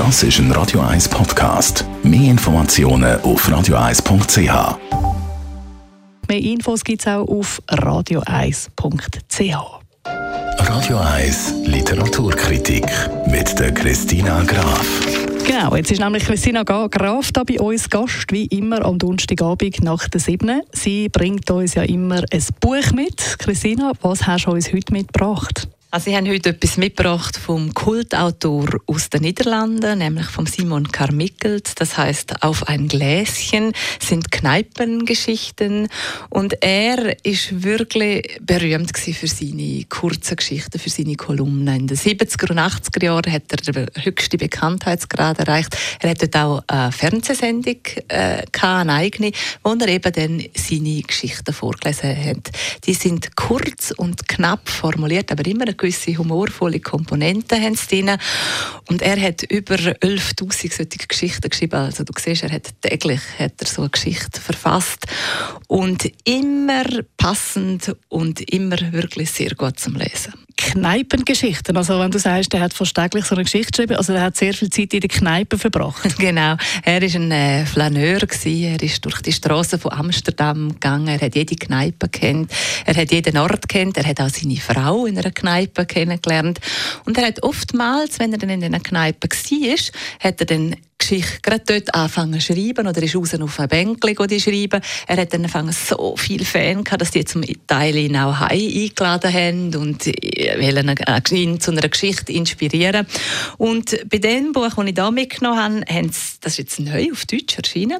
Das ist ein Radio 1 Podcast. Mehr Informationen auf radio1.ch. Mehr Infos gibt es auch auf radio1.ch. Radio 1 Literaturkritik mit der Christina Graf. Genau, jetzt ist nämlich Christina Graf da bei uns Gast, wie immer am Donnerstagabend nach der 7. Sie bringt uns ja immer ein Buch mit. Christina, was hast du uns heute mitgebracht? Also, ich habe heute etwas mitgebracht vom Kultautor aus den Niederlanden, nämlich von Simon Carmickelt. Das heißt, auf ein Gläschen sind Kneipengeschichten. Und er ist wirklich berühmt für seine kurzen Geschichten, für seine Kolumnen. In den 70er und 80er Jahren hat er den höchsten Bekanntheitsgrad erreicht. Er hat dort auch eine Fernsehsendung äh, eine eigene, wo er eben dann seine Geschichten vorgelesen hat. Die sind kurz und knapp formuliert, aber immer gewisse humorvolle Komponenten haben drin. Und er hat über 11'000 solche Geschichten geschrieben. Also du siehst, er hat täglich hat er so eine Geschichte verfasst. Und immer passend und immer wirklich sehr gut zum Lesen. Kneipengeschichten. Also wenn du sagst, er hat fast täglich so eine Geschichte geschrieben, also er hat sehr viel Zeit in der Kneipe verbracht. genau. Er war ein äh, Flaneur gewesen. Er ist durch die Straßen von Amsterdam gegangen. Er hat jede Kneipe kennt. Er hat jeden Ort kennt. Er hat auch seine Frau in einer Kneipe kennengelernt. Und er hat oftmals, wenn er dann in einer Kneipe war, hat er dann Geschichte gerade dort anfangen zu schreiben oder ist raus auf ein Bänkchen die schreiben. Er hat dann angefangen so viele Fans gehabt, dass die zum Teil ihn auch heim eingeladen haben und wollen ihn zu einer Geschichte inspirieren. Und bei dem Buch, das ich hier mitgenommen habe, haben sie, das ist jetzt neu auf Deutsch erschienen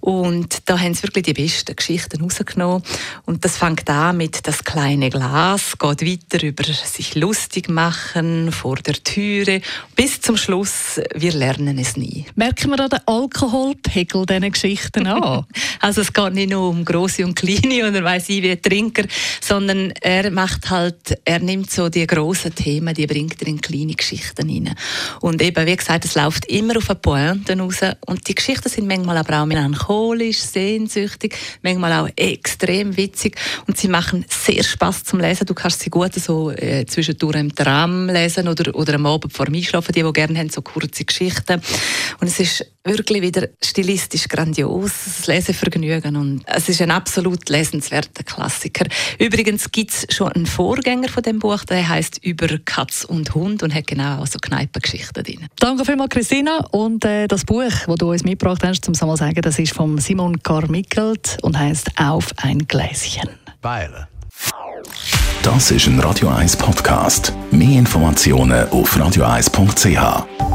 und da haben sie wirklich die besten Geschichten rausgenommen und das fängt an mit das kleine Glas, geht weiter über sich lustig machen vor der Türe bis zum Schluss, wir lernen es nie. Merken wir da den Alkoholpegel diesen Geschichten an? also es geht nicht nur um große und kleine oder weiß ich wie Trinker, sondern er macht halt, er nimmt so die großen Themen, die bringt er in kleine Geschichten rein. Und eben, wie gesagt, es läuft immer auf eine Pointe raus und die Geschichten sind manchmal aber auch melancholisch, sehnsüchtig, manchmal auch extrem witzig und sie machen sehr Spaß zum Lesen. Du kannst sie gut so äh, zwischendurch im Tram lesen oder, oder am Abend vor dem Einschlafen, die, die gerne haben, so kurze Geschichten. Und es ist wirklich wieder stilistisch grandios, das Lesevergnügen und es ist ein absolut lesenswerter Klassiker. Übrigens gibt es schon einen Vorgänger von dem Buch, der heißt «Über Katz und Hund» und hat genau so Kneipengeschichten drin. Danke vielmals, Christina. Und äh, das Buch, das du uns mitgebracht hast, zum mal sagen, das ist von Simon Carmickelt und heißt «Auf ein Gläschen». Beile. Das ist ein Radio 1 Podcast. Mehr Informationen auf radio1.ch.